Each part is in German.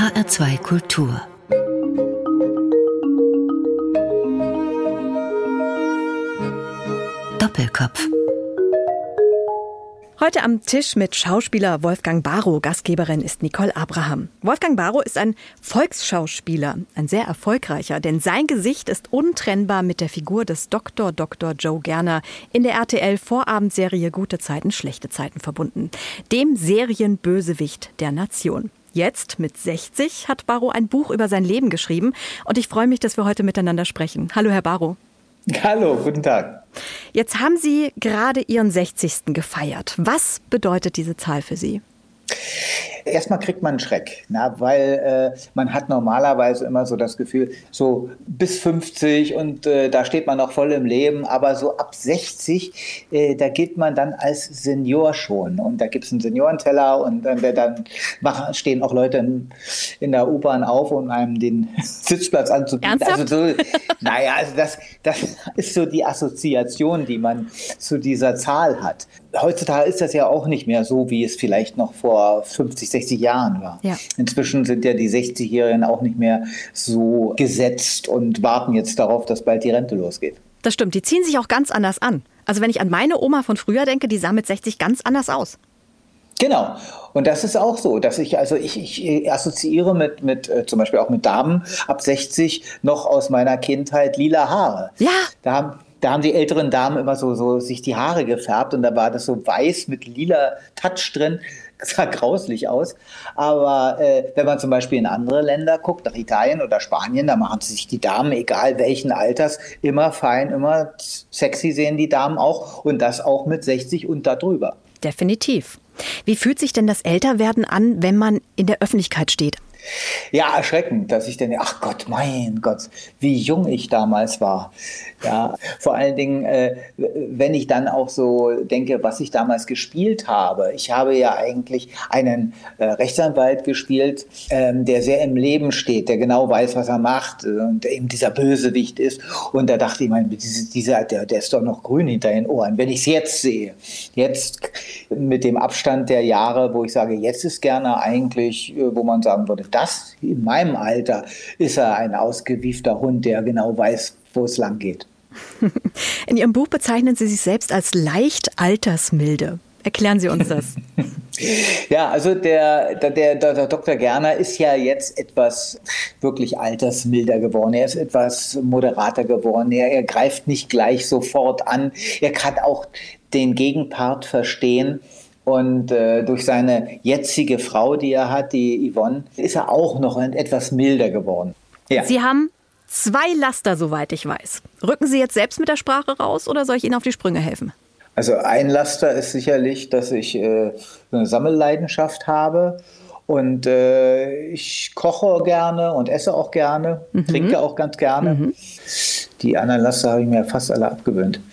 HR2 Kultur Doppelkopf Heute am Tisch mit Schauspieler Wolfgang Barrow. Gastgeberin ist Nicole Abraham. Wolfgang Barrow ist ein Volksschauspieler, ein sehr erfolgreicher, denn sein Gesicht ist untrennbar mit der Figur des Dr. Dr. Joe Gerner in der RTL Vorabendserie Gute Zeiten, schlechte Zeiten verbunden. Dem Serienbösewicht der Nation. Jetzt mit 60 hat Barrow ein Buch über sein Leben geschrieben und ich freue mich, dass wir heute miteinander sprechen. Hallo, Herr Barrow. Hallo, guten Tag. Jetzt haben Sie gerade Ihren 60. gefeiert. Was bedeutet diese Zahl für Sie? Erstmal kriegt man einen Schreck, na, weil äh, man hat normalerweise immer so das Gefühl, so bis 50 und äh, da steht man noch voll im Leben, aber so ab 60, äh, da gilt man dann als Senior schon. Und da gibt es einen Seniorenteller und äh, dann machen, stehen auch Leute in, in der U-Bahn auf, um einem den Sitzplatz anzubieten. Ernsthaft? Also so, naja, also das, das ist so die Assoziation, die man zu dieser Zahl hat. Heutzutage ist das ja auch nicht mehr so, wie es vielleicht noch vor 50, 60 Jahren war. Ja. Inzwischen sind ja die 60-Jährigen auch nicht mehr so gesetzt und warten jetzt darauf, dass bald die Rente losgeht. Das stimmt, die ziehen sich auch ganz anders an. Also wenn ich an meine Oma von früher denke, die sah mit 60 ganz anders aus. Genau. Und das ist auch so, dass ich, also ich, ich assoziiere mit, mit äh, zum Beispiel auch mit Damen ab 60 noch aus meiner Kindheit lila Haare. Ja. Da haben, da haben die älteren Damen immer so, so sich die Haare gefärbt und da war das so weiß mit lila Touch drin. sah grauslich aus. Aber äh, wenn man zum Beispiel in andere Länder guckt, nach Italien oder Spanien, da machen sich die Damen, egal welchen Alters, immer fein, immer sexy sehen die Damen auch und das auch mit 60 und darüber. Definitiv. Wie fühlt sich denn das Älterwerden an, wenn man in der Öffentlichkeit steht? Ja, erschreckend, dass ich denke, ach Gott, mein Gott, wie jung ich damals war. Ja, vor allen Dingen, äh, wenn ich dann auch so denke, was ich damals gespielt habe. Ich habe ja eigentlich einen äh, Rechtsanwalt gespielt, ähm, der sehr im Leben steht, der genau weiß, was er macht und eben dieser Bösewicht ist. Und da dachte ich, mein, dieser, der, der ist doch noch grün hinter den Ohren. Wenn ich es jetzt sehe, jetzt mit dem Abstand der Jahre, wo ich sage, jetzt ist gerne eigentlich, äh, wo man sagen würde, das in meinem Alter ist er ein ausgewiefter Hund, der genau weiß, wo es lang geht. In Ihrem Buch bezeichnen Sie sich selbst als leicht altersmilde. Erklären Sie uns das. ja, also der, der, der, der, Dr. Gerner ist ja jetzt etwas wirklich altersmilder geworden. Er ist etwas moderater geworden. Er, er greift nicht gleich sofort an. Er kann auch den Gegenpart verstehen. Und äh, durch seine jetzige Frau, die er hat, die Yvonne, ist er auch noch etwas milder geworden. Ja. Sie haben zwei Laster, soweit ich weiß. Rücken Sie jetzt selbst mit der Sprache raus oder soll ich Ihnen auf die Sprünge helfen? Also ein Laster ist sicherlich, dass ich äh, eine Sammelleidenschaft habe und äh, ich koche gerne und esse auch gerne, mhm. trinke auch ganz gerne. Mhm. Die anderen Laster habe ich mir fast alle abgewöhnt.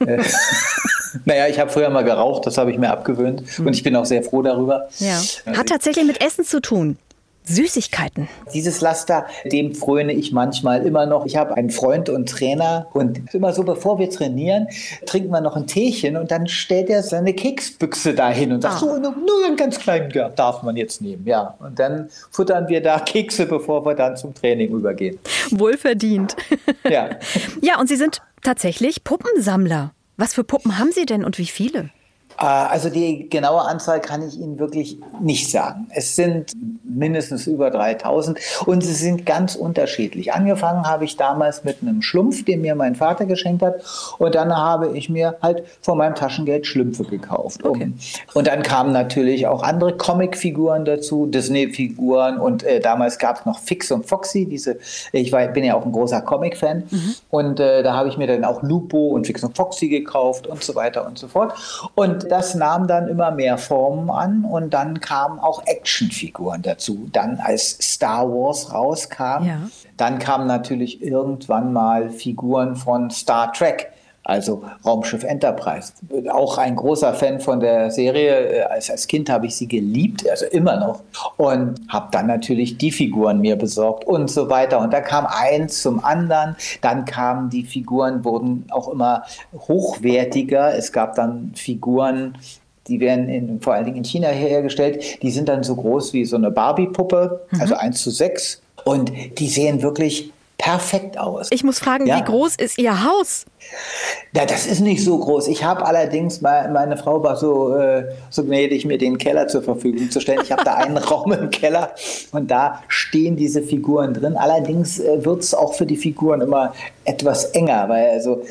Äh, naja, ich habe früher mal geraucht, das habe ich mir abgewöhnt mhm. und ich bin auch sehr froh darüber. Ja. Hat tatsächlich mit Essen zu tun. Süßigkeiten. Dieses Laster, dem fröne ich manchmal immer noch. Ich habe einen Freund und Trainer und immer so, bevor wir trainieren, trinken wir noch ein Teechen und dann stellt er seine Keksbüchse dahin und sagt, ah. so, nur, nur einen ganz kleinen darf man jetzt nehmen. Ja, und dann futtern wir da Kekse, bevor wir dann zum Training übergehen. Wohlverdient. Ja. ja, und Sie sind tatsächlich Puppensammler. Was für Puppen haben Sie denn und wie viele? Äh, also die genaue Anzahl kann ich Ihnen wirklich nicht sagen. Es sind mindestens über 3000 und sie sind ganz unterschiedlich. Angefangen habe ich damals mit einem Schlumpf, den mir mein Vater geschenkt hat und dann habe ich mir halt von meinem Taschengeld Schlümpfe gekauft. Okay. Und dann kamen natürlich auch andere Comicfiguren dazu, Disney-Figuren und äh, damals gab es noch Fix und Foxy, diese, ich war, bin ja auch ein großer Comic-Fan mhm. und äh, da habe ich mir dann auch Lupo und Fix und Foxy gekauft und so weiter und so fort. Und das nahm dann immer mehr Formen an und dann kamen auch Actionfiguren dazu. Dann als Star Wars rauskam, ja. dann kamen natürlich irgendwann mal Figuren von Star Trek also Raumschiff Enterprise. Auch ein großer Fan von der Serie. Als, als Kind habe ich sie geliebt, also immer noch. Und habe dann natürlich die Figuren mir besorgt und so weiter. Und da kam eins zum anderen. Dann kamen die Figuren, wurden auch immer hochwertiger. Es gab dann Figuren, die werden in, vor allen Dingen in China hergestellt. Die sind dann so groß wie so eine Barbie-Puppe, mhm. also 1 zu 6. Und die sehen wirklich perfekt aus. Ich muss fragen, ja. wie groß ist Ihr Haus? Ja, das ist nicht so groß. Ich habe allerdings, meine Frau war so, äh, so gnädig, mir den Keller zur Verfügung zu stellen. Ich habe da einen Raum im Keller und da stehen diese Figuren drin. Allerdings äh, wird es auch für die Figuren immer etwas enger, weil also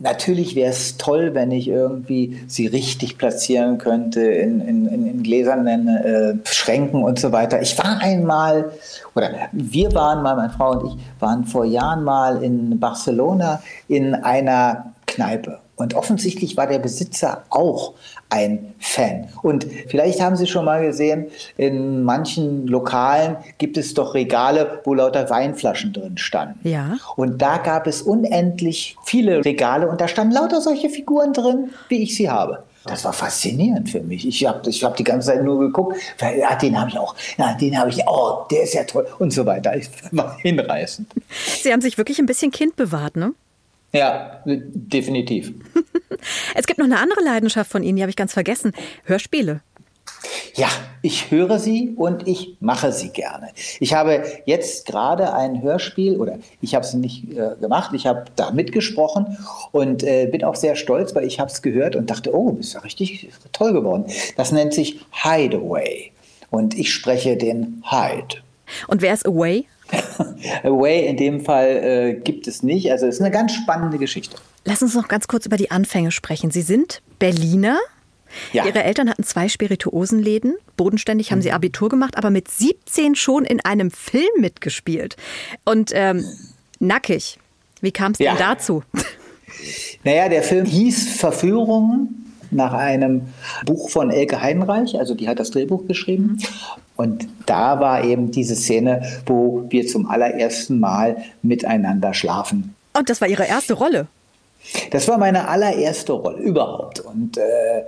Natürlich wäre es toll, wenn ich irgendwie sie richtig platzieren könnte in, in, in gläsernen äh, Schränken und so weiter. Ich war einmal, oder wir waren mal, meine Frau und ich waren vor Jahren mal in Barcelona in einer Kneipe. Und offensichtlich war der Besitzer auch ein Fan. Und vielleicht haben Sie schon mal gesehen, in manchen Lokalen gibt es doch Regale, wo lauter Weinflaschen drin standen. Ja. Und da gab es unendlich viele Regale und da standen lauter solche Figuren drin, wie ich sie habe. Das war faszinierend für mich. Ich habe ich hab die ganze Zeit nur geguckt, ja, den habe ich auch, ja, den habe ich, oh, der ist ja toll und so weiter. Ich war hinreißend. Sie haben sich wirklich ein bisschen Kind bewahrt, ne? Ja, definitiv. es gibt noch eine andere Leidenschaft von Ihnen, die habe ich ganz vergessen. Hörspiele. Ja, ich höre sie und ich mache sie gerne. Ich habe jetzt gerade ein Hörspiel, oder ich habe es nicht äh, gemacht, ich habe da mitgesprochen und äh, bin auch sehr stolz, weil ich habe es gehört und dachte, oh, ist ja richtig toll geworden. Das nennt sich Hideaway und ich spreche den Hyde. Und wer ist Away? Away in dem Fall äh, gibt es nicht. Also es ist eine ganz spannende Geschichte. Lass uns noch ganz kurz über die Anfänge sprechen. Sie sind Berliner. Ja. Ihre Eltern hatten zwei Spirituosenläden. Bodenständig haben mhm. sie Abitur gemacht, aber mit 17 schon in einem Film mitgespielt. Und ähm, nackig. Wie kam es ja. denn dazu? Naja, der Film hieß Verführungen nach einem Buch von Elke Heinreich, also die hat das Drehbuch geschrieben. Und da war eben diese Szene, wo wir zum allerersten Mal miteinander schlafen. Und das war Ihre erste Rolle? Das war meine allererste Rolle überhaupt und äh,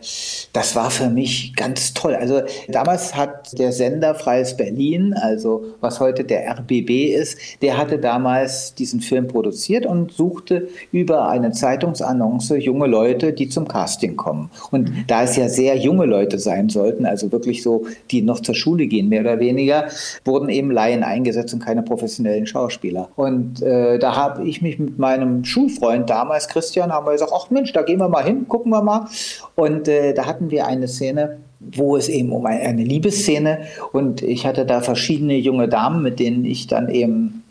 das war für mich ganz toll. Also damals hat der Sender Freies Berlin, also was heute der RBB ist, der hatte damals diesen Film produziert und suchte über eine Zeitungsannonce junge Leute, die zum Casting kommen. Und da es ja sehr junge Leute sein sollten, also wirklich so, die noch zur Schule gehen, mehr oder weniger, wurden eben Laien eingesetzt und keine professionellen Schauspieler. Und äh, da habe ich mich mit meinem Schulfreund damals, Chris Christian haben wir gesagt, ach Mensch, da gehen wir mal hin, gucken wir mal. Und äh, da hatten wir eine Szene, wo es eben um eine, eine Liebesszene und ich hatte da verschiedene junge Damen, mit denen ich dann eben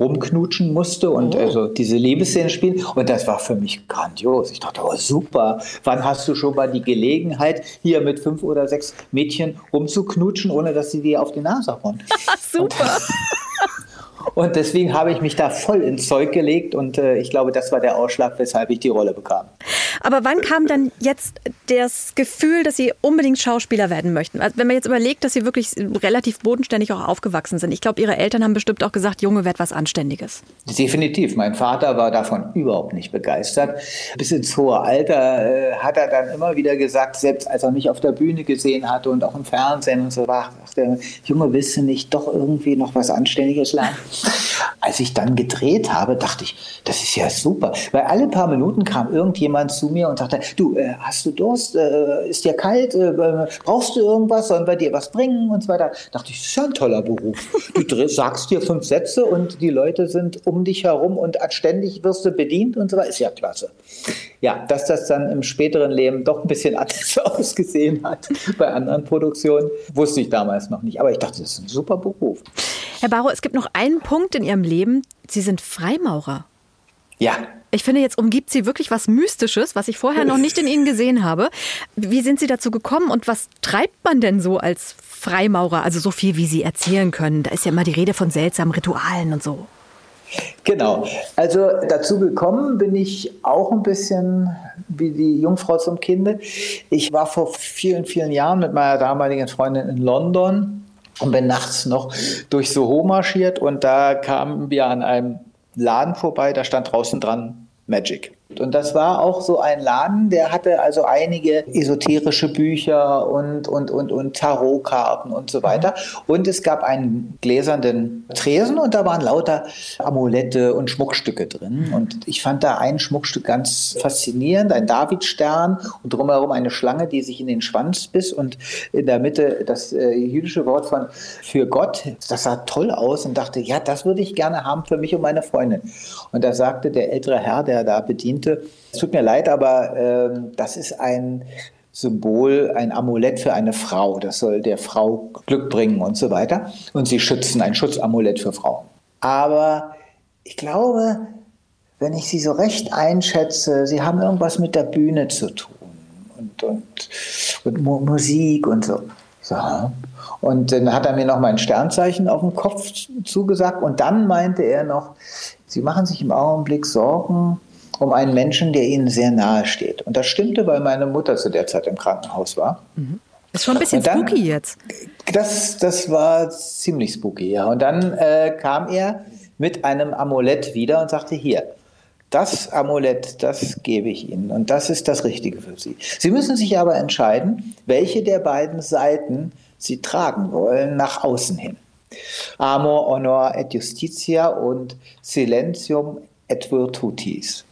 rumknutschen musste und oh. also diese Liebesszene spielen. Und das war für mich grandios. Ich dachte, oh super, wann hast du schon mal die Gelegenheit, hier mit fünf oder sechs Mädchen rumzuknutschen, ohne dass sie dir auf die Nase hauen? super. Und deswegen habe ich mich da voll ins Zeug gelegt und äh, ich glaube, das war der Ausschlag, weshalb ich die Rolle bekam. Aber wann kam dann jetzt das Gefühl, dass Sie unbedingt Schauspieler werden möchten? Also wenn man jetzt überlegt, dass Sie wirklich relativ bodenständig auch aufgewachsen sind. Ich glaube, Ihre Eltern haben bestimmt auch gesagt, Junge, werd was Anständiges. Definitiv. Mein Vater war davon überhaupt nicht begeistert. Bis ins hohe Alter äh, hat er dann immer wieder gesagt, selbst als er mich auf der Bühne gesehen hatte und auch im Fernsehen und so war, dachte Junge, willst du nicht doch irgendwie noch was Anständiges lernen? Als ich dann gedreht habe, dachte ich, das ist ja super. Weil alle paar Minuten kam irgendjemand zu mir und sagte, du, äh, hast du Durst? Äh, ist dir kalt? Äh, brauchst du irgendwas? Sollen wir dir was bringen? Und so weiter. Dachte ich, das ist ja ein toller Beruf. Du sagst dir fünf Sätze und die Leute sind um dich herum und ständig wirst du bedient und so weiter. Ist ja klasse. Ja, dass das dann im späteren Leben doch ein bisschen anders ausgesehen hat bei anderen Produktionen, wusste ich damals noch nicht. Aber ich dachte, das ist ein super Beruf. Herr Barrow, es gibt noch einen Punkt in Ihrem Leben. Sie sind Freimaurer. Ja. Ich finde, jetzt umgibt Sie wirklich was Mystisches, was ich vorher noch nicht in Ihnen gesehen habe. Wie sind Sie dazu gekommen und was treibt man denn so als Freimaurer? Also so viel, wie Sie erzählen können. Da ist ja immer die Rede von seltsamen Ritualen und so. Genau. Also dazu gekommen bin ich auch ein bisschen wie die Jungfrau zum Kinde. Ich war vor vielen, vielen Jahren mit meiner damaligen Freundin in London und bin nachts noch durch Soho marschiert und da kamen wir an einem Laden vorbei, da stand draußen dran Magic. Und das war auch so ein Laden, der hatte also einige esoterische Bücher und, und, und, und Tarotkarten und so weiter. Und es gab einen gläsernen Tresen und da waren lauter Amulette und Schmuckstücke drin. Und ich fand da ein Schmuckstück ganz faszinierend, ein Davidstern und drumherum eine Schlange, die sich in den Schwanz biss und in der Mitte das äh, jüdische Wort von für Gott. Das sah toll aus und dachte, ja, das würde ich gerne haben für mich und meine Freundin. Und da sagte der ältere Herr, der da bedient bediente. Es tut mir leid, aber äh, das ist ein Symbol, ein Amulett für eine Frau. Das soll der Frau Glück bringen und so weiter. Und sie schützen, ein Schutzamulett für Frauen. Aber ich glaube, wenn ich sie so recht einschätze, sie haben irgendwas mit der Bühne zu tun und, und, und Musik und so. so. Und dann hat er mir noch mein Sternzeichen auf dem Kopf zugesagt und dann meinte er noch, Sie machen sich im Augenblick Sorgen um einen Menschen, der ihnen sehr nahe steht. Und das stimmte, weil meine Mutter zu der Zeit im Krankenhaus war. Mhm. Das ist schon ein bisschen dann, spooky jetzt. Das, das war ziemlich spooky, ja. Und dann äh, kam er mit einem Amulett wieder und sagte, hier, das Amulett, das gebe ich Ihnen und das ist das Richtige für Sie. Sie müssen sich aber entscheiden, welche der beiden Seiten Sie tragen wollen nach außen hin. Amor, Honor et Justitia und Silentium et Virtutis.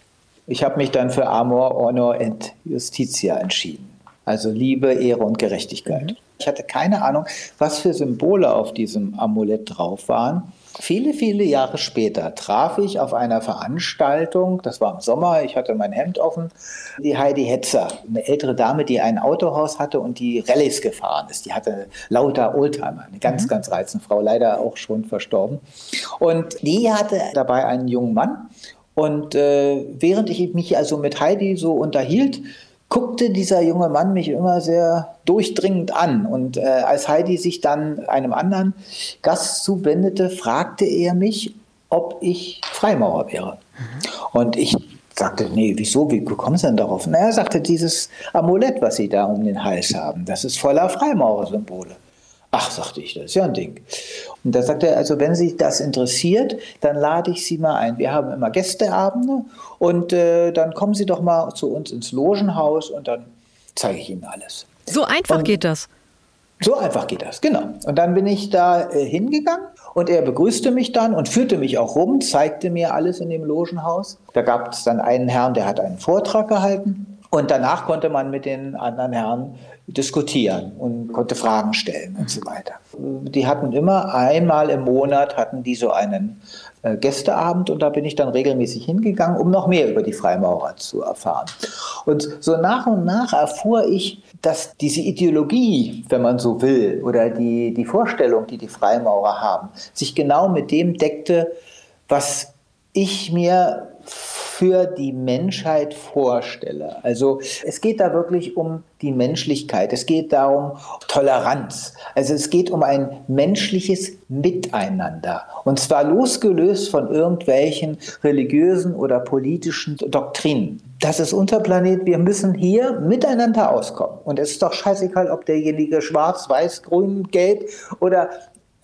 Ich habe mich dann für Amor, Honor et Justitia entschieden. Also Liebe, Ehre und Gerechtigkeit. Mhm. Ich hatte keine Ahnung, was für Symbole auf diesem Amulett drauf waren. Viele, viele Jahre später traf ich auf einer Veranstaltung, das war im Sommer, ich hatte mein Hemd offen, die Heidi Hetzer, eine ältere Dame, die ein Autohaus hatte und die Rallyes gefahren ist. Die hatte lauter Oldtimer, eine ganz, mhm. ganz reizende Frau, leider auch schon verstorben. Und die hatte dabei einen jungen Mann und äh, während ich mich also mit Heidi so unterhielt, guckte dieser junge Mann mich immer sehr durchdringend an. Und äh, als Heidi sich dann einem anderen Gast zuwendete, fragte er mich, ob ich Freimaurer wäre. Mhm. Und ich sagte, nee, wieso, wie kommen Sie denn darauf? Na, er sagte, dieses Amulett, was Sie da um den Hals haben, das ist voller Freimaurersymbole. Ach, sagte ich, das ist ja ein Ding. Und da sagte er, also wenn Sie das interessiert, dann lade ich Sie mal ein. Wir haben immer Gästeabende und äh, dann kommen Sie doch mal zu uns ins Logenhaus und dann zeige ich Ihnen alles. So einfach und geht das. So einfach geht das, genau. Und dann bin ich da äh, hingegangen und er begrüßte mich dann und führte mich auch rum, zeigte mir alles in dem Logenhaus. Da gab es dann einen Herrn, der hat einen Vortrag gehalten. Und danach konnte man mit den anderen Herren diskutieren und konnte Fragen stellen und so weiter. Die hatten immer einmal im Monat hatten die so einen äh, Gästeabend und da bin ich dann regelmäßig hingegangen, um noch mehr über die Freimaurer zu erfahren. Und so nach und nach erfuhr ich, dass diese Ideologie, wenn man so will, oder die, die Vorstellung, die die Freimaurer haben, sich genau mit dem deckte, was ich mir für die Menschheit vorstelle. Also es geht da wirklich um die Menschlichkeit, es geht darum Toleranz, also es geht um ein menschliches Miteinander und zwar losgelöst von irgendwelchen religiösen oder politischen Doktrinen. Das ist unser Planet, wir müssen hier miteinander auskommen. Und es ist doch scheißegal, ob derjenige schwarz, weiß, grün, gelb oder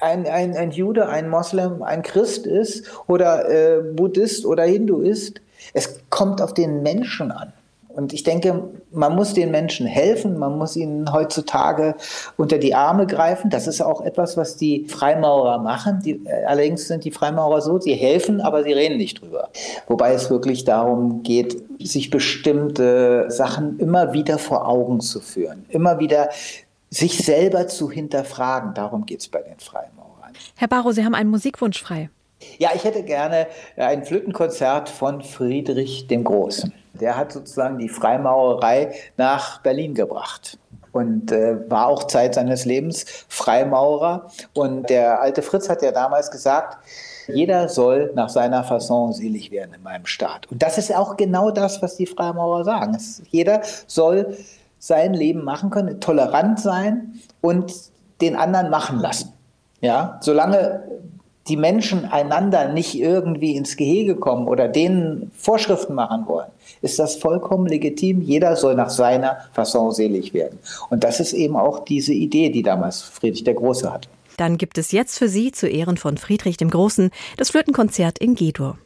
ein, ein, ein Jude, ein Moslem, ein Christ ist oder äh, Buddhist oder Hindu ist. Es kommt auf den Menschen an. Und ich denke, man muss den Menschen helfen, man muss ihnen heutzutage unter die Arme greifen. Das ist auch etwas, was die Freimaurer machen. Die, äh, allerdings sind die Freimaurer so, sie helfen, aber sie reden nicht drüber. Wobei es wirklich darum geht, sich bestimmte Sachen immer wieder vor Augen zu führen, immer wieder sich selber zu hinterfragen. Darum geht es bei den Freimaurern. Herr Barrow, Sie haben einen Musikwunsch frei. Ja, ich hätte gerne ein Flötenkonzert von Friedrich dem Großen. Der hat sozusagen die Freimaurerei nach Berlin gebracht und äh, war auch Zeit seines Lebens Freimaurer. Und der alte Fritz hat ja damals gesagt, jeder soll nach seiner Fasson selig werden in meinem Staat. Und das ist auch genau das, was die Freimaurer sagen. Es, jeder soll sein Leben machen können, tolerant sein und den anderen machen lassen. Ja, solange die Menschen einander nicht irgendwie ins Gehege kommen oder denen Vorschriften machen wollen, ist das vollkommen legitim. Jeder soll nach seiner Fasson selig werden. Und das ist eben auch diese Idee, die damals Friedrich der Große hatte. Dann gibt es jetzt für Sie zu Ehren von Friedrich dem Großen das Flötenkonzert in G-Dur.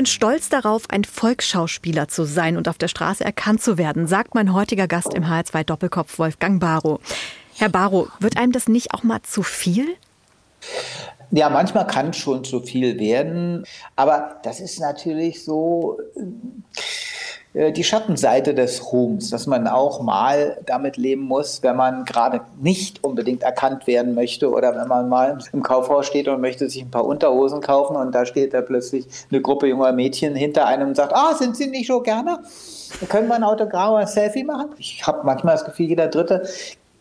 Bin stolz darauf, ein Volksschauspieler zu sein und auf der Straße erkannt zu werden, sagt mein heutiger Gast im HR2 Doppelkopf Wolfgang Barrow. Herr Barrow, wird einem das nicht auch mal zu viel? Ja, manchmal kann schon zu viel werden, aber das ist natürlich so die Schattenseite des Ruhms, dass man auch mal damit leben muss, wenn man gerade nicht unbedingt erkannt werden möchte oder wenn man mal im Kaufhaus steht und möchte sich ein paar Unterhosen kaufen und da steht da plötzlich eine Gruppe junger Mädchen hinter einem und sagt, ah, sind Sie nicht so gerne? Können wir ein Autogramm oder ein Selfie machen? Ich habe manchmal das Gefühl, jeder Dritte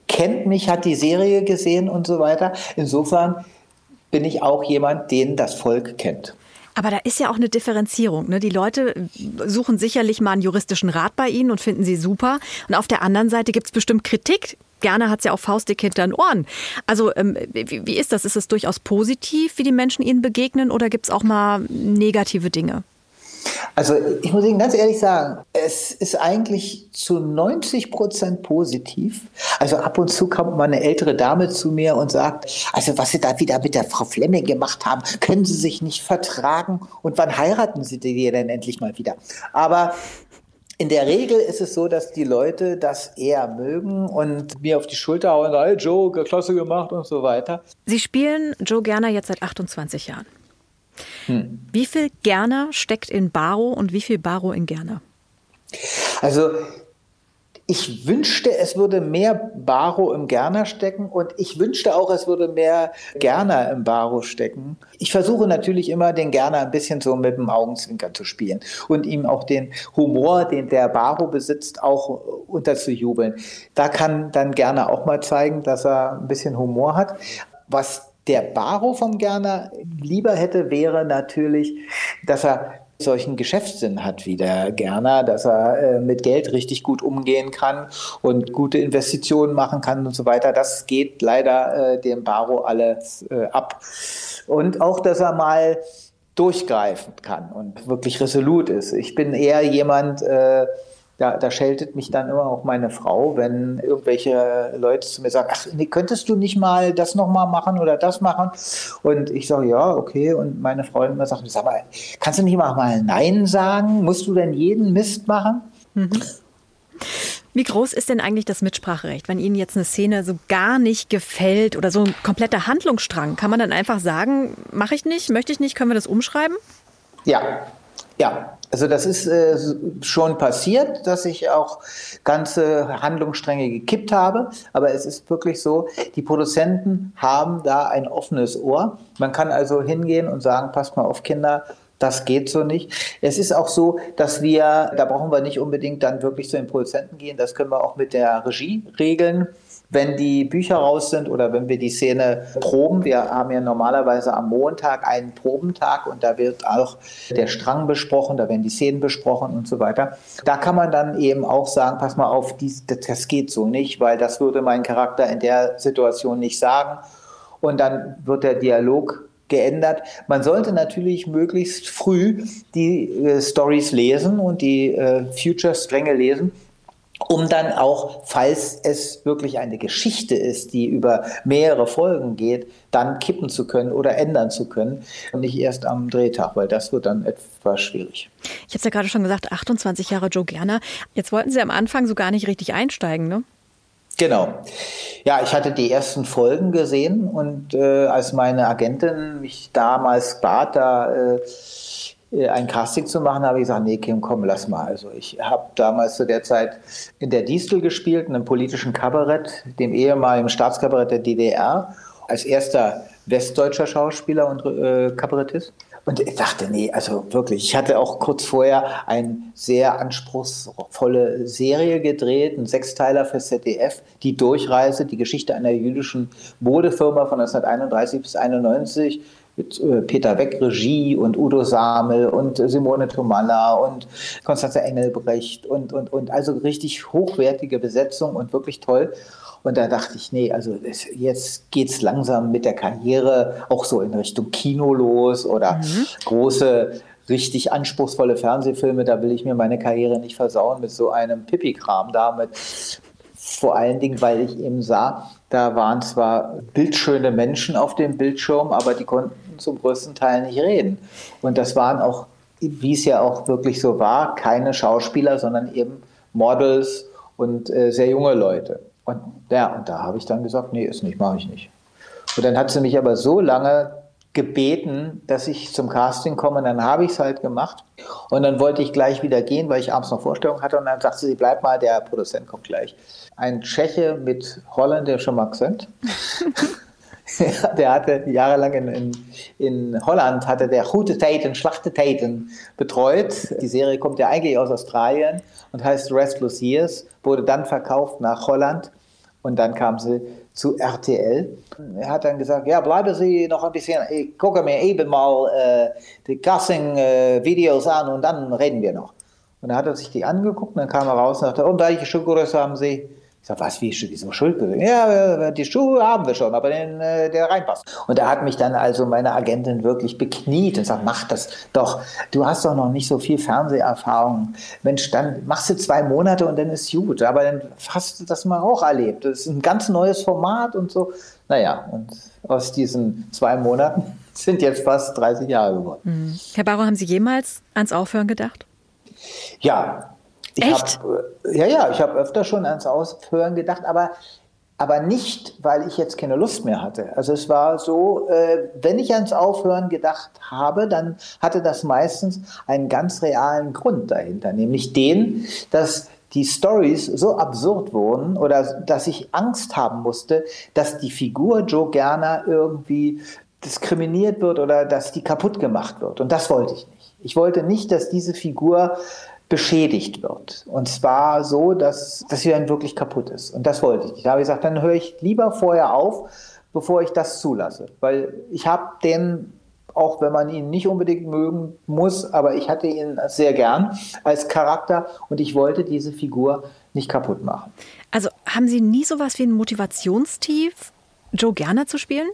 kennt mich, hat die Serie gesehen und so weiter. Insofern bin ich auch jemand, den das Volk kennt. Aber da ist ja auch eine Differenzierung. Ne? Die Leute suchen sicherlich mal einen juristischen Rat bei Ihnen und finden Sie super. Und auf der anderen Seite gibt es bestimmt Kritik. Gerne hat es ja auch faustdick hinter den Ohren. Also ähm, wie, wie ist das? Ist es durchaus positiv, wie die Menschen Ihnen begegnen oder gibt es auch mal negative Dinge? Also ich muss Ihnen ganz ehrlich sagen, es ist eigentlich zu 90 Prozent positiv. Also ab und zu kommt mal eine ältere Dame zu mir und sagt, also was Sie da wieder mit der Frau Flemming gemacht haben, können Sie sich nicht vertragen und wann heiraten Sie die denn endlich mal wieder? Aber in der Regel ist es so, dass die Leute das eher mögen und mir auf die Schulter hauen, hey Joe, klasse gemacht und so weiter. Sie spielen Joe Gerner jetzt seit 28 Jahren. Hm. Wie viel Gerner steckt in Baro und wie viel Baro in Gerner? Also ich wünschte, es würde mehr Baro im Gerner stecken und ich wünschte auch, es würde mehr Gerner im Baro stecken. Ich versuche natürlich immer, den Gerner ein bisschen so mit dem Augenzwinkern zu spielen und ihm auch den Humor, den der Baro besitzt, auch unterzujubeln. Da kann dann Gerner auch mal zeigen, dass er ein bisschen Humor hat. Was der Baro vom Gerner lieber hätte, wäre natürlich, dass er solchen Geschäftssinn hat wie der Gerner, dass er äh, mit Geld richtig gut umgehen kann und gute Investitionen machen kann und so weiter. Das geht leider äh, dem Baro alles äh, ab. Und auch, dass er mal durchgreifen kann und wirklich resolut ist. Ich bin eher jemand, äh, da, da scheltet mich dann immer auch meine Frau, wenn irgendwelche Leute zu mir sagen, ach, nee, könntest du nicht mal das nochmal machen oder das machen? Und ich sage, ja, okay. Und meine Frau immer sagt, sag mal, kannst du nicht mal, mal Nein sagen? Musst du denn jeden Mist machen? Mhm. Wie groß ist denn eigentlich das Mitspracherecht, wenn Ihnen jetzt eine Szene so gar nicht gefällt oder so ein kompletter Handlungsstrang? Kann man dann einfach sagen, mache ich nicht, möchte ich nicht, können wir das umschreiben? Ja, ja, also das ist äh, schon passiert, dass ich auch ganze Handlungsstränge gekippt habe. Aber es ist wirklich so, die Produzenten haben da ein offenes Ohr. Man kann also hingehen und sagen, passt mal auf Kinder, das geht so nicht. Es ist auch so, dass wir, da brauchen wir nicht unbedingt dann wirklich zu den Produzenten gehen. Das können wir auch mit der Regie regeln wenn die Bücher raus sind oder wenn wir die Szene proben. Wir haben ja normalerweise am Montag einen Probentag und da wird auch der Strang besprochen, da werden die Szenen besprochen und so weiter. Da kann man dann eben auch sagen, pass mal auf, dies, das geht so nicht, weil das würde mein Charakter in der Situation nicht sagen. Und dann wird der Dialog geändert. Man sollte natürlich möglichst früh die äh, Stories lesen und die äh, Future-Stränge lesen, um dann auch, falls es wirklich eine Geschichte ist, die über mehrere Folgen geht, dann kippen zu können oder ändern zu können und nicht erst am Drehtag, weil das wird dann etwas schwierig. Ich habe es ja gerade schon gesagt, 28 Jahre Joe Gerner. Jetzt wollten Sie am Anfang so gar nicht richtig einsteigen, ne? Genau. Ja, ich hatte die ersten Folgen gesehen und äh, als meine Agentin mich damals bat, da äh, ein Casting zu machen, habe ich gesagt, nee, Kim, komm, lass mal. Also ich habe damals zu der Zeit in der Distel gespielt, in einem politischen Kabarett, dem ehemaligen Staatskabarett der DDR, als erster westdeutscher Schauspieler und äh, Kabarettist. Und ich dachte, nee, also wirklich, ich hatte auch kurz vorher eine sehr anspruchsvolle Serie gedreht, ein Sechsteiler für ZDF, Die Durchreise, die Geschichte einer jüdischen Modefirma von 1931 bis 1991 mit äh, Peter Beck Regie und Udo Samel und Simone Tomalla und Konstanze Engelbrecht und, und, und also richtig hochwertige Besetzung und wirklich toll. Und da dachte ich, nee, also jetzt geht es langsam mit der Karriere auch so in Richtung Kino los oder mhm. große, richtig anspruchsvolle Fernsehfilme. Da will ich mir meine Karriere nicht versauen mit so einem Pipi-Kram da, mit vor allen Dingen, weil ich eben sah, da waren zwar bildschöne Menschen auf dem Bildschirm, aber die konnten zum größten Teil nicht reden. Und das waren auch wie es ja auch wirklich so war, keine Schauspieler, sondern eben Models und äh, sehr junge Leute. Und ja, und da habe ich dann gesagt, nee, ist nicht, mache ich nicht. Und dann hat sie mich aber so lange gebeten, dass ich zum Casting komme. Und dann habe ich es halt gemacht. Und dann wollte ich gleich wieder gehen, weil ich abends noch Vorstellungen hatte. Und dann sagte sie, bleib mal, der Produzent kommt gleich. Ein Tscheche mit holländischem Akzent. der hatte jahrelang in, in, in, Holland hatte der Gute Taten, Schlachte Taten betreut. Die Serie kommt ja eigentlich aus Australien und heißt Restless Years, wurde dann verkauft nach Holland und dann kam sie zu RTL. Er hat dann gesagt, ja, bleiben Sie noch ein bisschen, ich gucke mir eben mal äh, die Casting-Videos äh, an und dann reden wir noch. Und dann hat er sich die angeguckt und dann kam er raus und sagte, und welche Schuhgröße haben Sie? Ich sage, was, wie, wieso Schuldgröße? Ja, die Schuhe haben wir schon, aber den, äh, der reinpasst. Und da hat mich dann also meine Agentin wirklich bekniet und sagt, mach das doch. Du hast doch noch nicht so viel Fernseherfahrung. Mensch, dann machst du zwei Monate und dann ist gut. Aber dann hast du das mal auch erlebt. Das ist ein ganz neues Format und so. Naja, und aus diesen zwei Monaten sind jetzt fast 30 Jahre geworden. Mhm. Herr Barrow, haben Sie jemals ans Aufhören gedacht? Ja, ich Echt? Hab, äh, ja, ja, ich habe öfter schon ans Aufhören gedacht, aber, aber nicht, weil ich jetzt keine Lust mehr hatte. Also es war so, äh, wenn ich ans Aufhören gedacht habe, dann hatte das meistens einen ganz realen Grund dahinter, nämlich den, dass die Stories so absurd wurden oder dass ich Angst haben musste, dass die Figur Joe Gerner irgendwie diskriminiert wird oder dass die kaputt gemacht wird. Und das wollte ich nicht. Ich wollte nicht, dass diese Figur beschädigt wird. Und zwar so, dass, sie dann wirklich kaputt ist. Und das wollte ich nicht. Da habe ich gesagt, dann höre ich lieber vorher auf, bevor ich das zulasse. Weil ich habe den, auch wenn man ihn nicht unbedingt mögen muss, aber ich hatte ihn sehr gern als Charakter und ich wollte diese Figur nicht kaputt machen. Also haben Sie nie sowas wie ein Motivationstief, Joe Gerner zu spielen?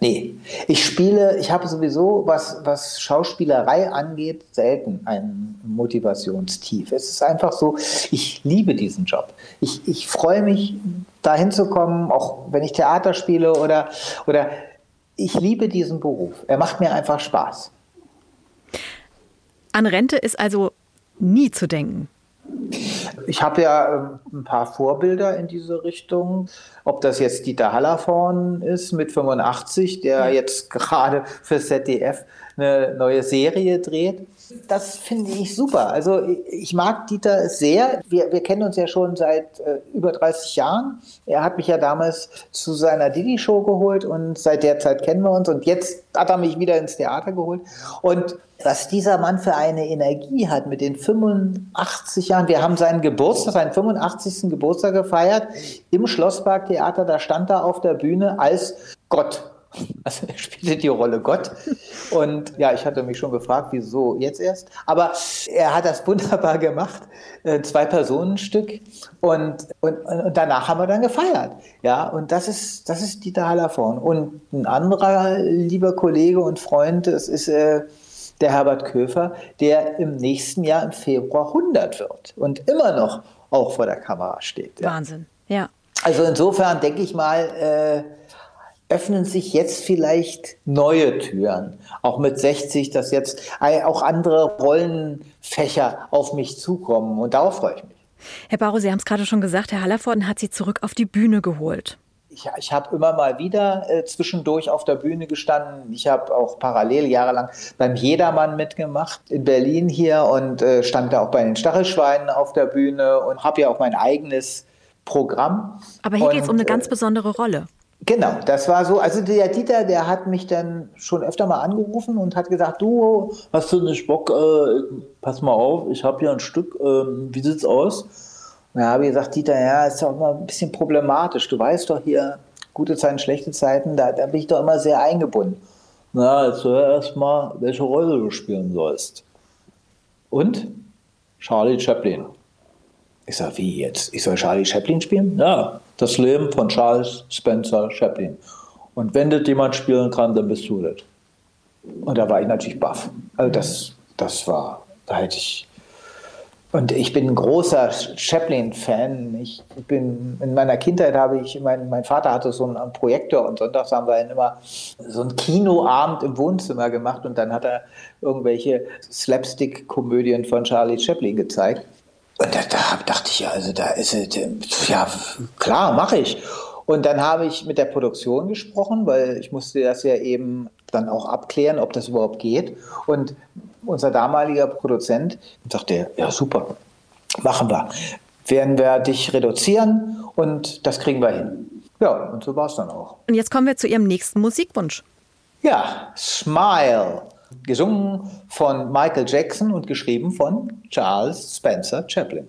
Nee, ich spiele, ich habe sowieso, was, was Schauspielerei angeht, selten ein Motivationstief. Es ist einfach so, ich liebe diesen Job. Ich, ich freue mich, dahin zu kommen, auch wenn ich Theater spiele oder, oder ich liebe diesen Beruf. Er macht mir einfach Spaß. An Rente ist also nie zu denken. Ich habe ja ähm, ein paar Vorbilder in diese Richtung. Ob das jetzt Dieter Hallervorn ist mit 85, der jetzt gerade für ZDF eine neue Serie dreht. Das finde ich super. Also ich mag Dieter sehr. Wir, wir kennen uns ja schon seit äh, über 30 Jahren. Er hat mich ja damals zu seiner Didi-Show geholt und seit der Zeit kennen wir uns. Und jetzt hat er mich wieder ins Theater geholt. Und was dieser Mann für eine Energie hat mit den 85 Jahren. Wir haben seinen Geburtstag, seinen 85. Geburtstag gefeiert im Schlossparktheater. Da stand er auf der Bühne als Gott. Also er spielte die Rolle Gott. Und ja, ich hatte mich schon gefragt, wieso jetzt erst. Aber er hat das wunderbar gemacht. Äh, zwei Personenstück. Und, und, und danach haben wir dann gefeiert. Ja, und das ist, das ist Dieter Hallervorn. Und ein anderer lieber Kollege und Freund, das ist äh, der Herbert Köfer, der im nächsten Jahr im Februar 100 wird und immer noch auch vor der Kamera steht. Ja. Wahnsinn, ja. Also insofern denke ich mal, äh, öffnen sich jetzt vielleicht neue Türen. Auch mit 60, dass jetzt auch andere Rollenfächer auf mich zukommen. Und darauf freue ich mich. Herr Baro, Sie haben es gerade schon gesagt, Herr Hallervorden hat Sie zurück auf die Bühne geholt. Ich, ich habe immer mal wieder äh, zwischendurch auf der Bühne gestanden. Ich habe auch parallel jahrelang beim Jedermann mitgemacht in Berlin hier und äh, stand da auch bei den Stachelschweinen auf der Bühne und habe ja auch mein eigenes Programm. Aber hier geht es um eine ganz äh, besondere Rolle. Genau, das war so. Also der Dieter, der hat mich dann schon öfter mal angerufen und hat gesagt, du, hast du nicht Bock, äh, pass mal auf, ich habe hier ein Stück, äh, wie sieht's aus? Und da habe ich gesagt, Dieter, ja, ist doch immer ein bisschen problematisch. Du weißt doch hier, gute Zeiten, schlechte Zeiten, da, da bin ich doch immer sehr eingebunden. Na, jetzt hör erst mal, welche Rolle du spielen sollst. Und? Charlie Chaplin. Ich sage, wie jetzt? Ich soll Charlie Chaplin spielen? Ja, das Leben von Charles Spencer Chaplin. Und wenn das jemand spielen kann, dann bist du das. Und da war ich natürlich baff. Also das, das war, da hätte ich, Und ich bin ein großer Chaplin-Fan. Ich bin in meiner Kindheit habe ich, mein, mein Vater hatte so einen Projektor und sonntags haben wir immer so einen Kinoabend im Wohnzimmer gemacht und dann hat er irgendwelche Slapstick-Komödien von Charlie Chaplin gezeigt. Und da, da dachte ich, also da ist es, ja klar, mache ich. Und dann habe ich mit der Produktion gesprochen, weil ich musste das ja eben dann auch abklären, ob das überhaupt geht. Und unser damaliger Produzent sagte, ja super, machen wir. Werden wir dich reduzieren und das kriegen wir hin. Ja, und so war es dann auch. Und jetzt kommen wir zu Ihrem nächsten Musikwunsch. Ja, Smile, gesungen von Michael Jackson und geschrieben von Charles Spencer Chaplin.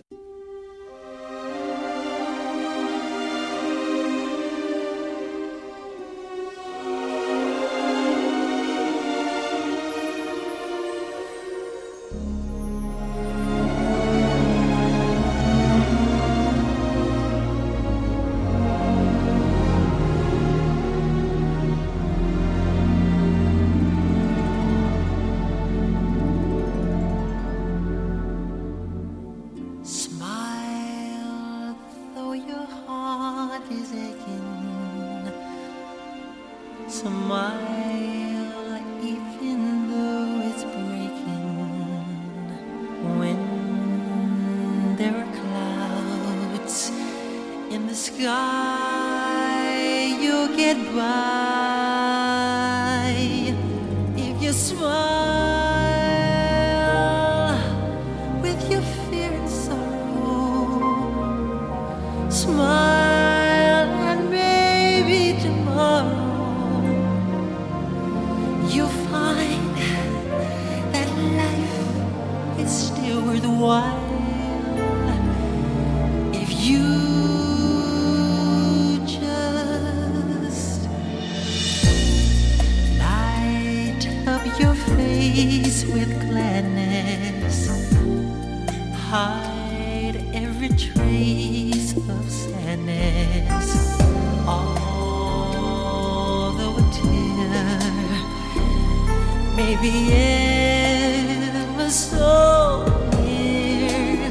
maybe it was so near.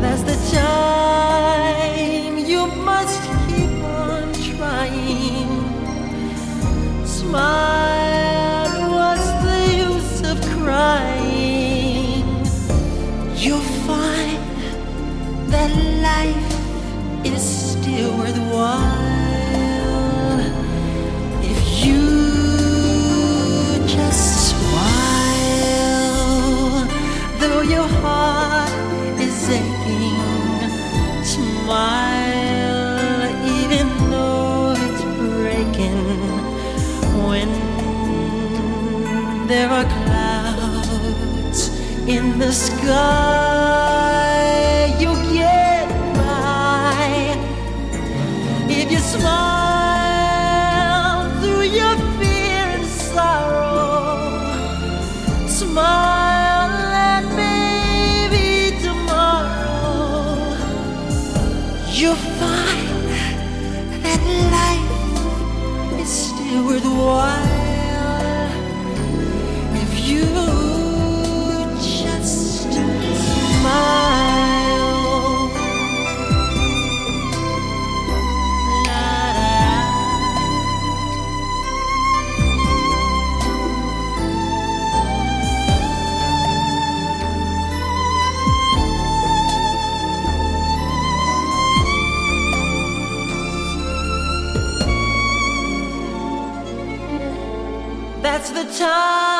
That's the time you must keep on trying. Smile, what's the use of crying? You'll find that life is still worthwhile if you. your heart is aching, smile even though it's breaking. When there are clouds in the sky. that's the time.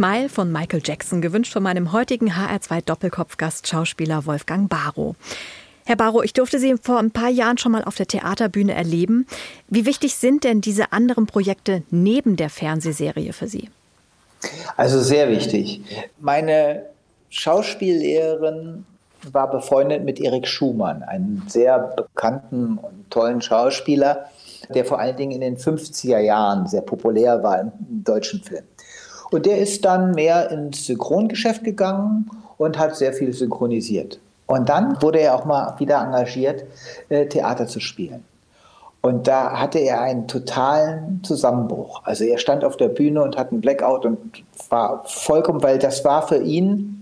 Smile von Michael Jackson, gewünscht von meinem heutigen HR2 Doppelkopfgast Schauspieler Wolfgang Barrow. Herr Barrow, ich durfte Sie vor ein paar Jahren schon mal auf der Theaterbühne erleben. Wie wichtig sind denn diese anderen Projekte neben der Fernsehserie für Sie? Also sehr wichtig. Meine Schauspiellehrerin war befreundet mit Erik Schumann, einem sehr bekannten und tollen Schauspieler, der vor allen Dingen in den 50er Jahren sehr populär war im deutschen Film. Und der ist dann mehr ins Synchrongeschäft gegangen und hat sehr viel synchronisiert. Und dann wurde er auch mal wieder engagiert, äh, Theater zu spielen. Und da hatte er einen totalen Zusammenbruch. Also er stand auf der Bühne und hat einen Blackout und war vollkommen, weil das war für ihn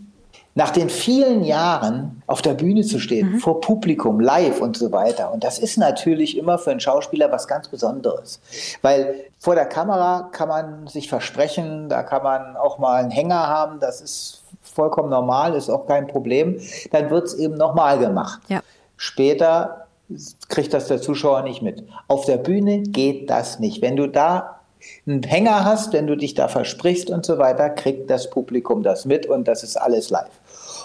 nach den vielen Jahren auf der Bühne zu stehen, mhm. vor Publikum, live und so weiter. Und das ist natürlich immer für einen Schauspieler was ganz Besonderes. Weil vor der Kamera kann man sich versprechen, da kann man auch mal einen Hänger haben, das ist vollkommen normal, ist auch kein Problem. Dann wird es eben nochmal gemacht. Ja. Später kriegt das der Zuschauer nicht mit. Auf der Bühne geht das nicht. Wenn du da einen Hänger hast, wenn du dich da versprichst und so weiter, kriegt das Publikum das mit und das ist alles live.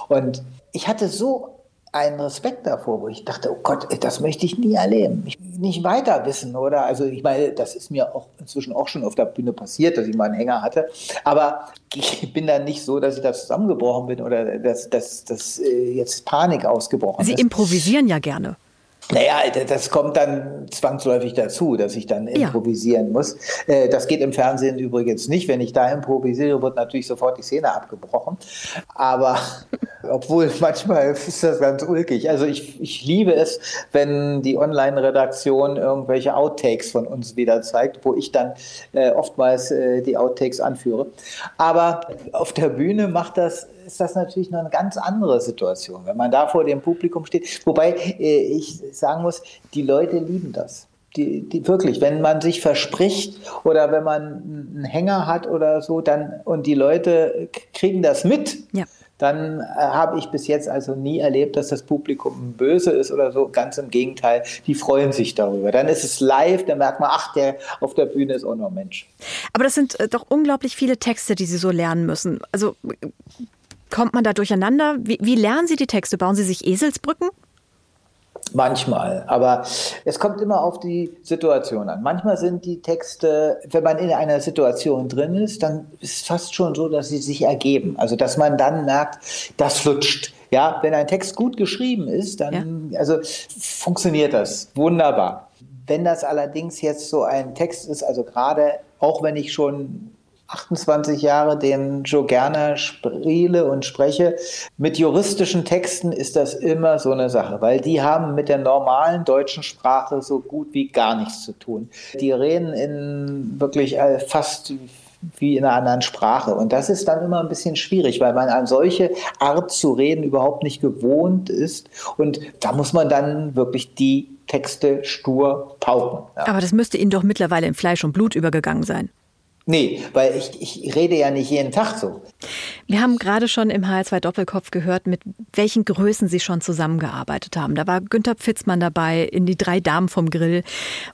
Und ich hatte so einen Respekt davor, wo ich dachte, oh Gott, das möchte ich nie erleben. Ich nicht weiter wissen, oder? Also ich meine, das ist mir auch inzwischen auch schon auf der Bühne passiert, dass ich mal einen Hänger hatte. Aber ich bin dann nicht so, dass ich da zusammengebrochen bin oder dass, dass, dass äh, jetzt Panik ausgebrochen Sie ist. Sie improvisieren ja gerne. Naja, das kommt dann zwangsläufig dazu, dass ich dann improvisieren ja. muss. Äh, das geht im Fernsehen übrigens nicht. Wenn ich da improvisiere, wird natürlich sofort die Szene abgebrochen. Aber obwohl manchmal ist das ganz ulkig. Also ich, ich liebe es, wenn die Online-Redaktion irgendwelche Outtakes von uns wieder zeigt, wo ich dann äh, oftmals äh, die Outtakes anführe. Aber auf der Bühne macht das ist das natürlich noch eine ganz andere Situation, wenn man da vor dem Publikum steht. Wobei äh, ich sagen muss, die Leute lieben das. Die, die, wirklich, wenn man sich verspricht oder wenn man einen Hänger hat oder so, dann und die Leute kriegen das mit, ja. Dann äh, habe ich bis jetzt also nie erlebt, dass das Publikum böse ist oder so. Ganz im Gegenteil, die freuen sich darüber. Dann ist es live, dann merkt man, ach, der auf der Bühne ist auch noch Mensch. Aber das sind äh, doch unglaublich viele Texte, die Sie so lernen müssen. Also Kommt man da durcheinander? Wie, wie lernen Sie die Texte? Bauen Sie sich Eselsbrücken? Manchmal, aber es kommt immer auf die Situation an. Manchmal sind die Texte, wenn man in einer Situation drin ist, dann ist es fast schon so, dass sie sich ergeben. Also dass man dann merkt, das flutscht. Ja, wenn ein Text gut geschrieben ist, dann ja. also funktioniert das wunderbar. Wenn das allerdings jetzt so ein Text ist, also gerade auch wenn ich schon 28 Jahre den Joe gerne spiele und spreche. Mit juristischen Texten ist das immer so eine Sache, weil die haben mit der normalen deutschen Sprache so gut wie gar nichts zu tun. Die reden in wirklich äh, fast wie in einer anderen Sprache. Und das ist dann immer ein bisschen schwierig, weil man an solche Art zu reden überhaupt nicht gewohnt ist. Und da muss man dann wirklich die Texte stur pauken. Ja. Aber das müsste Ihnen doch mittlerweile in Fleisch und Blut übergegangen sein. Nee, weil ich, ich rede ja nicht jeden Tag so. Wir haben gerade schon im HR2 Doppelkopf gehört, mit welchen Größen Sie schon zusammengearbeitet haben. Da war Günther Pfitzmann dabei in Die drei Damen vom Grill,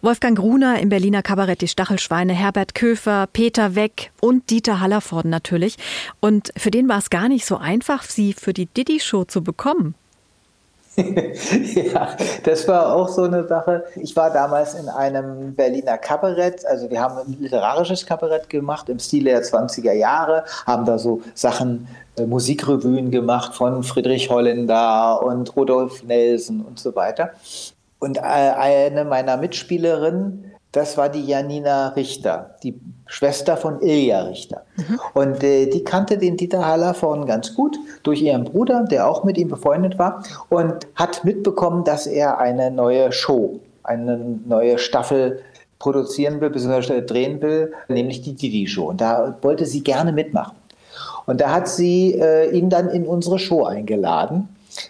Wolfgang Gruner im Berliner Kabarett Die Stachelschweine, Herbert Köfer, Peter Weck und Dieter Hallervorden natürlich. Und für den war es gar nicht so einfach, Sie für die Diddy-Show zu bekommen. ja, das war auch so eine Sache. Ich war damals in einem Berliner Kabarett, also wir haben ein literarisches Kabarett gemacht im Stil der 20er Jahre, haben da so Sachen, äh, Musikrevuen gemacht von Friedrich Holländer und Rudolf Nelson und so weiter. Und äh, eine meiner Mitspielerinnen das war die Janina Richter, die Schwester von Ilja Richter. Mhm. Und äh, die kannte den Dieter Haller von ganz gut durch ihren Bruder, der auch mit ihm befreundet war und hat mitbekommen, dass er eine neue Show, eine neue Staffel produzieren will, bzw. drehen will, nämlich die Didi Show. Und da wollte sie gerne mitmachen. Und da hat sie äh, ihn dann in unsere Show eingeladen.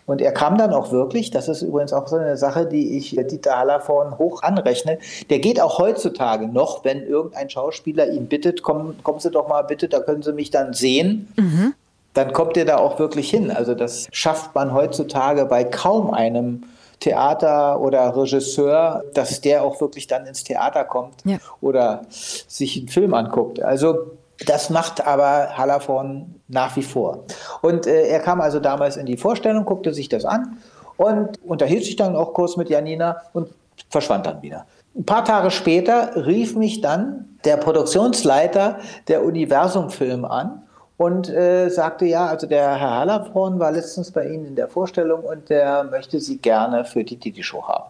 Und er kam dann auch wirklich, das ist übrigens auch so eine Sache, die ich Dieter Hallervorn hoch anrechne, der geht auch heutzutage noch, wenn irgendein Schauspieler ihn bittet, komm, kommen Sie doch mal bitte, da können Sie mich dann sehen. Mhm. Dann kommt er da auch wirklich hin. Also das schafft man heutzutage bei kaum einem Theater oder Regisseur, dass der auch wirklich dann ins Theater kommt ja. oder sich einen Film anguckt. Also Das macht aber Hallervorn nach wie vor. Und äh, er kam also damals in die Vorstellung, guckte sich das an und unterhielt sich dann auch kurz mit Janina und verschwand dann wieder. Ein paar Tage später rief mich dann der Produktionsleiter der Universum Film an und äh, sagte, ja, also der Herr Hallervorn war letztens bei Ihnen in der Vorstellung und der möchte Sie gerne für die Didi-Show haben.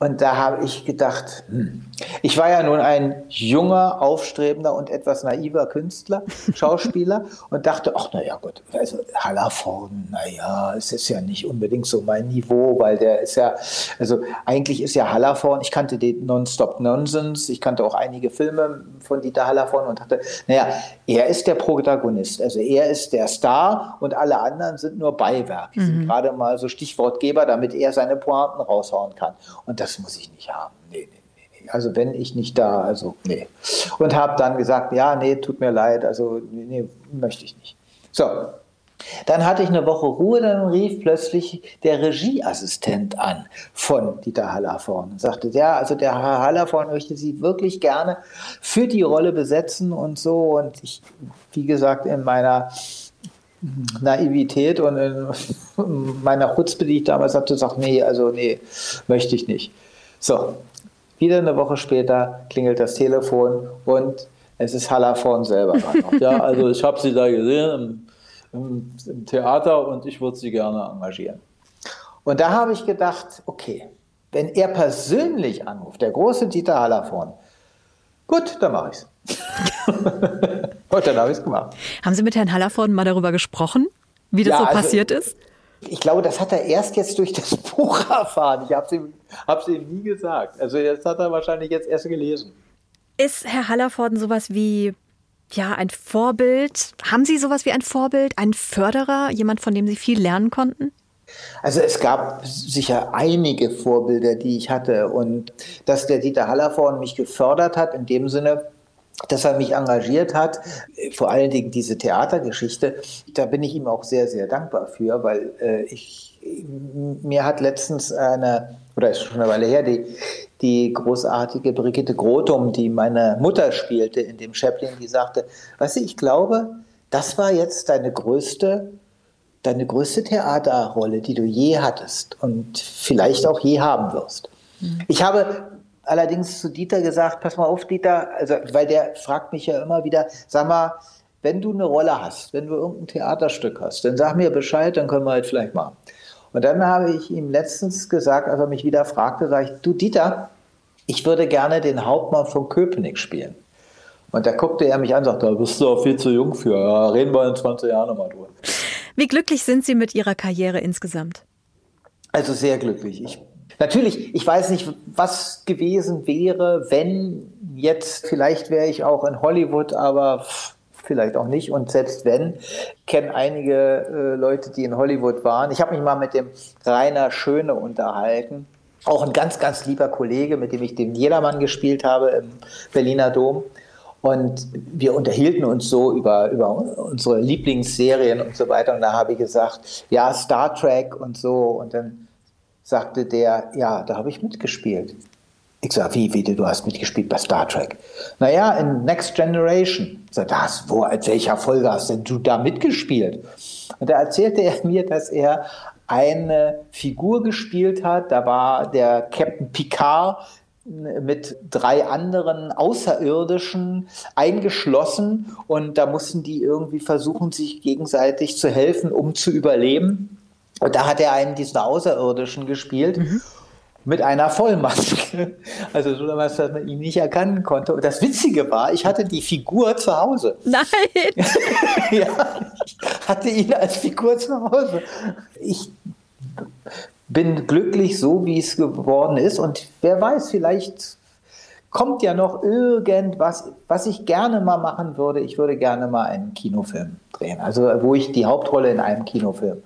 Und da habe ich gedacht, hm. ich war ja nun ein junger, aufstrebender und etwas naiver Künstler, Schauspieler und dachte, ach naja gut, also Hallervorden, naja, es ist ja nicht unbedingt so mein Niveau, weil der ist ja, also eigentlich ist ja Hallervorden, ich kannte den Nonstop Nonsense, ich kannte auch einige Filme von Dieter Hallervorden und dachte, naja, er ist der Protagonist, also er ist der Star und alle anderen sind nur Beiwerk, mhm. sind gerade mal so Stichwortgeber, damit er seine Pointen raushauen kann. Und das muss ich nicht haben. Nee, nee, nee. Also wenn ich nicht da, also nee. Und habe dann gesagt, ja, nee, tut mir leid, also nee, möchte ich nicht. So, dann hatte ich eine Woche Ruhe, dann rief plötzlich der Regieassistent an von Dieter Hallervorn und sagte, ja, also der Herr Hallervorn möchte Sie wirklich gerne für die Rolle besetzen und so. Und ich, wie gesagt, in meiner Naivität und in meiner Chutzpe, die ich damals hatte, sagte, nee, also nee, möchte ich nicht. So, wieder eine Woche später klingelt das Telefon und es ist Hallervorn selber. ja, also ich habe sie da gesehen im, im, im Theater und ich würde sie gerne engagieren. Und da habe ich gedacht, okay, wenn er persönlich anruft, der große Dieter Hallervorn, gut, dann mache ich es. und dann habe ich es gemacht. Haben Sie mit Herrn Hallervorn mal darüber gesprochen, wie das ja, so also, passiert ist? Ich glaube, das hat er erst jetzt durch das Buch erfahren. Ich habe es ihm, ihm nie gesagt. Also das hat er wahrscheinlich jetzt erst gelesen. Ist Herr Hallervorden sowas wie ja, ein Vorbild? Haben Sie sowas wie ein Vorbild, ein Förderer, jemand, von dem Sie viel lernen konnten? Also es gab sicher einige Vorbilder, die ich hatte. Und dass der Dieter Hallervorden mich gefördert hat, in dem Sinne, dass er mich engagiert hat, vor allen Dingen diese Theatergeschichte, da bin ich ihm auch sehr, sehr dankbar für, weil äh, ich, mir hat letztens eine, oder ist schon eine Weile her, die, die großartige Brigitte Grotum, die meine Mutter spielte in dem Chaplin, die sagte, weißt du, ich glaube, das war jetzt deine größte, deine größte Theaterrolle, die du je hattest und vielleicht auch je haben wirst. Mhm. Ich habe allerdings zu Dieter gesagt, pass mal auf, Dieter, also, weil der fragt mich ja immer wieder, sag mal, wenn du eine Rolle hast, wenn du irgendein Theaterstück hast, dann sag mir Bescheid, dann können wir halt vielleicht machen. Und dann habe ich ihm letztens gesagt, als er mich wieder fragte, sage ich, du Dieter, ich würde gerne den Hauptmann von Köpenick spielen. Und da guckte er mich an und sagte, da bist du auch viel zu jung für. Ja, reden wir in 20 Jahren nochmal drüber. Wie glücklich sind Sie mit Ihrer Karriere insgesamt? Also sehr glücklich. Ich Natürlich, ich weiß nicht, was gewesen wäre, wenn jetzt, vielleicht wäre ich auch in Hollywood, aber vielleicht auch nicht. Und selbst wenn, kennen einige äh, Leute, die in Hollywood waren. Ich habe mich mal mit dem Rainer Schöne unterhalten. Auch ein ganz, ganz lieber Kollege, mit dem ich den Jedermann gespielt habe im Berliner Dom. Und wir unterhielten uns so über, über unsere Lieblingsserien und so weiter. Und da habe ich gesagt, ja, Star Trek und so. Und dann sagte der, ja, da habe ich mitgespielt. Ich sage, wie, wie, du hast mitgespielt bei Star Trek? Naja, in Next Generation. Ich sage, das, wo, als welcher Folge hast denn du da mitgespielt? Und da erzählte er mir, dass er eine Figur gespielt hat. Da war der Captain Picard mit drei anderen Außerirdischen eingeschlossen und da mussten die irgendwie versuchen, sich gegenseitig zu helfen, um zu überleben. Und da hat er einen dieser Außerirdischen gespielt. Mhm. Mit einer Vollmaske. Also so, dass man ihn nicht erkennen konnte. Und das Witzige war, ich hatte die Figur zu Hause. Nein! ja, ich hatte ihn als Figur zu Hause. Ich bin glücklich, so wie es geworden ist. Und wer weiß, vielleicht kommt ja noch irgendwas, was ich gerne mal machen würde. Ich würde gerne mal einen Kinofilm drehen. Also wo ich die Hauptrolle in einem Kinofilm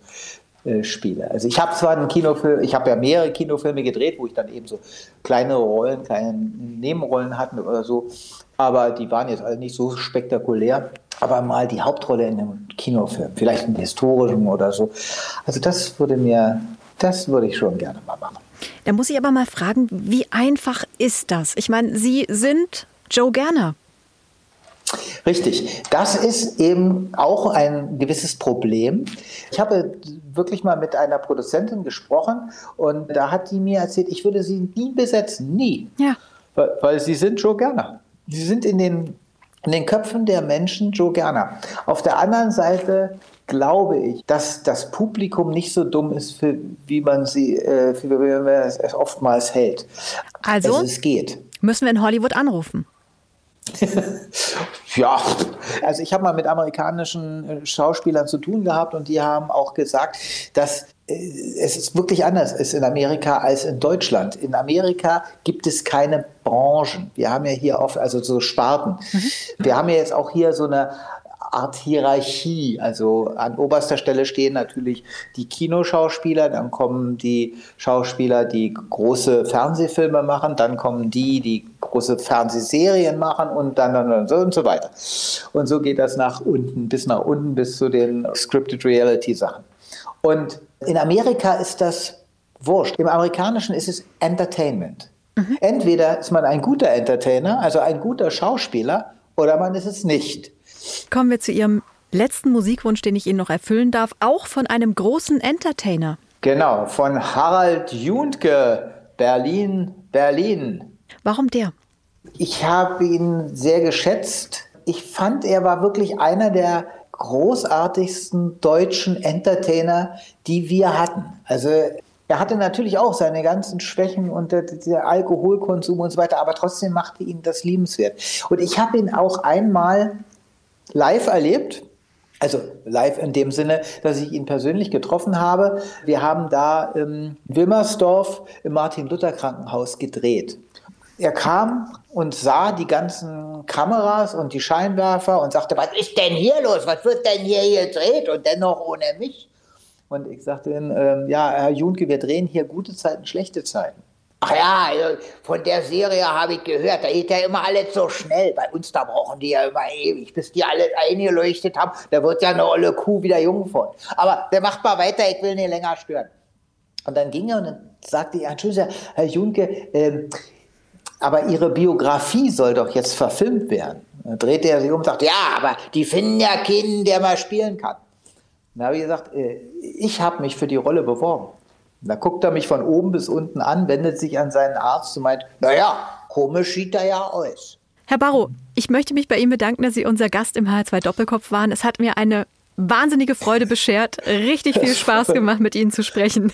äh, spiele. Also ich habe zwar einen Kinofilm, ich habe ja mehrere Kinofilme gedreht, wo ich dann eben so kleine Rollen, kleine Nebenrollen hatte oder so, aber die waren jetzt alle nicht so spektakulär. Aber mal die Hauptrolle in einem Kinofilm, vielleicht einen historischen oder so. Also das würde mir, das würde ich schon gerne mal machen. Da muss ich aber mal fragen, wie einfach ist das? Ich meine, Sie sind Joe Gerner. Richtig. Das ist eben auch ein gewisses Problem. Ich habe wirklich mal mit einer Produzentin gesprochen und da hat die mir erzählt, ich würde sie nie besetzen, nie. Ja. Weil, weil sie sind Joe Gerner. Sie sind in den, in den Köpfen der Menschen Joe Gerner. Auf der anderen Seite glaube ich, dass das Publikum nicht so dumm ist, für, wie man sie, äh, wie man es oftmals hält. Also, also es geht. Müssen wir in Hollywood anrufen? ja, also ich habe mal mit amerikanischen äh, Schauspielern zu tun gehabt und die haben auch gesagt, dass äh, es ist wirklich anders ist in Amerika als in Deutschland. In Amerika gibt es keine Branchen. Wir haben ja hier oft also so Sparten. Mhm. Wir haben ja jetzt auch hier so eine Art Hierarchie. Also an oberster Stelle stehen natürlich die Kinoschauspieler, dann kommen die Schauspieler, die große Fernsehfilme machen, dann kommen die, die große Fernsehserien machen und dann, dann, dann so und so weiter. Und so geht das nach unten, bis nach unten, bis zu den Scripted Reality Sachen. Und in Amerika ist das wurscht. Im Amerikanischen ist es Entertainment. Mhm. Entweder ist man ein guter Entertainer, also ein guter Schauspieler, oder man ist es nicht. Kommen wir zu Ihrem letzten Musikwunsch, den ich Ihnen noch erfüllen darf, auch von einem großen Entertainer. Genau, von Harald Juntke, Berlin, Berlin. Warum der? Ich habe ihn sehr geschätzt. Ich fand, er war wirklich einer der großartigsten deutschen Entertainer, die wir hatten. Also er hatte natürlich auch seine ganzen Schwächen und der, der, Alkoholkonsum und so weiter, aber trotzdem machte ihn das liebenswert. Und ich habe ihn auch einmal live erlebt. Also live in dem Sinne, dass ich ihn persönlich getroffen habe. Wir haben da in Wilmersdorf im Martin-Luther-Krankenhaus gedreht. Er kam und sah die ganzen Kameras und die Scheinwerfer und sagte, was ist denn hier los? Was wird denn hier gedreht? Und dennoch ohne mich. Und ich sagte ihm, äh, ja, Herr Junke, wir drehen hier gute Zeiten, schlechte Zeiten. Ach ja, also von der Serie habe ich gehört, da geht ja immer alles so schnell. Bei uns, da brauchen die ja immer ewig, bis die alle eingeleuchtet haben. Da wird ja eine olle Kuh wieder jung von. Aber der macht mal weiter, ich will nicht länger stören. Und dann ging er und dann sagte er, Entschuldigung, Herr Junke, ähm, aber Ihre Biografie soll doch jetzt verfilmt werden. Dann drehte er sich um und sagte, ja, aber die finden ja keinen, der mal spielen kann. Dann habe ich gesagt, äh, ich habe mich für die Rolle beworben. Da guckt er mich von oben bis unten an, wendet sich an seinen Arzt und meint, naja, komisch sieht er ja aus. Herr Barrow, ich möchte mich bei Ihnen bedanken, dass Sie unser Gast im H2 Doppelkopf waren. Es hat mir eine wahnsinnige Freude beschert. Richtig viel Spaß gemacht, mit Ihnen zu sprechen.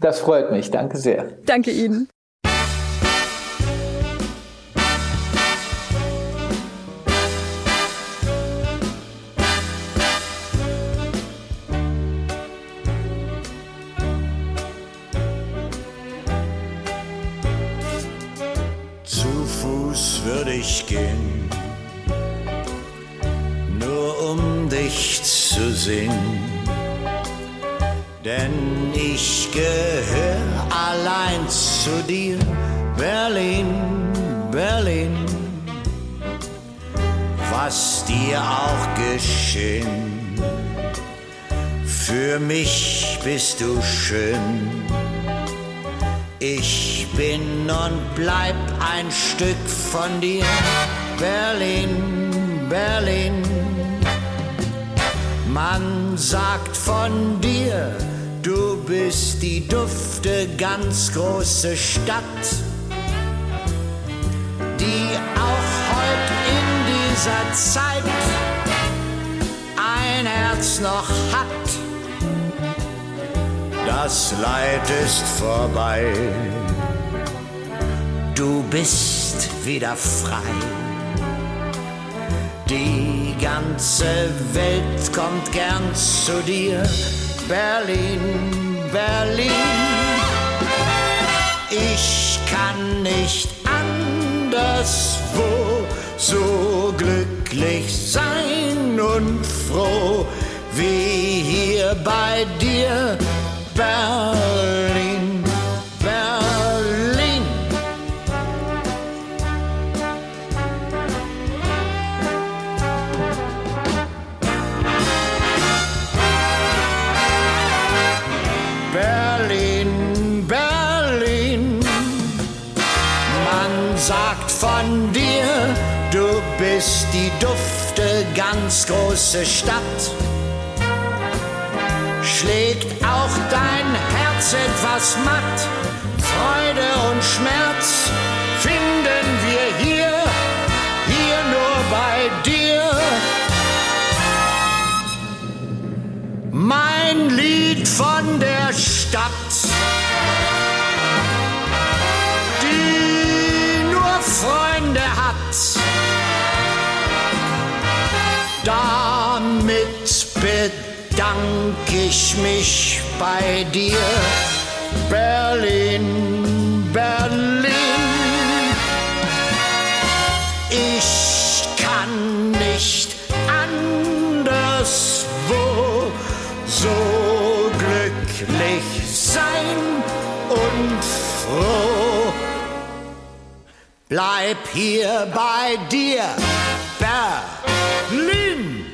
Das freut mich. Danke sehr. Danke Ihnen. Würde ich gehen, nur um dich zu sehen. Denn ich gehöre allein zu dir, Berlin, Berlin. Was dir auch geschehen, für mich bist du schön ich bin und bleib ein Stück von dir, Berlin, Berlin. Man sagt von dir, du bist die dufte, ganz große Stadt, die auch heute in dieser Zeit ein Herz noch hat das Leid ist vorbei. Du bist wieder frei. Die ganze Welt kommt gern zu dir. Berlin, Berlin. Ich kann nicht anderswo so glücklich sein und froh wie hier bei dir Berlin. Ganz große Stadt. Schlägt auch dein Herz etwas matt? Freude und Schmerz finden wir hier, hier nur bei dir. Mein Lied von der bedank ich mich bei dir, Berlin, Berlin. Ich kann nicht anderswo so glücklich sein und froh. Bleib hier bei dir, Berlin.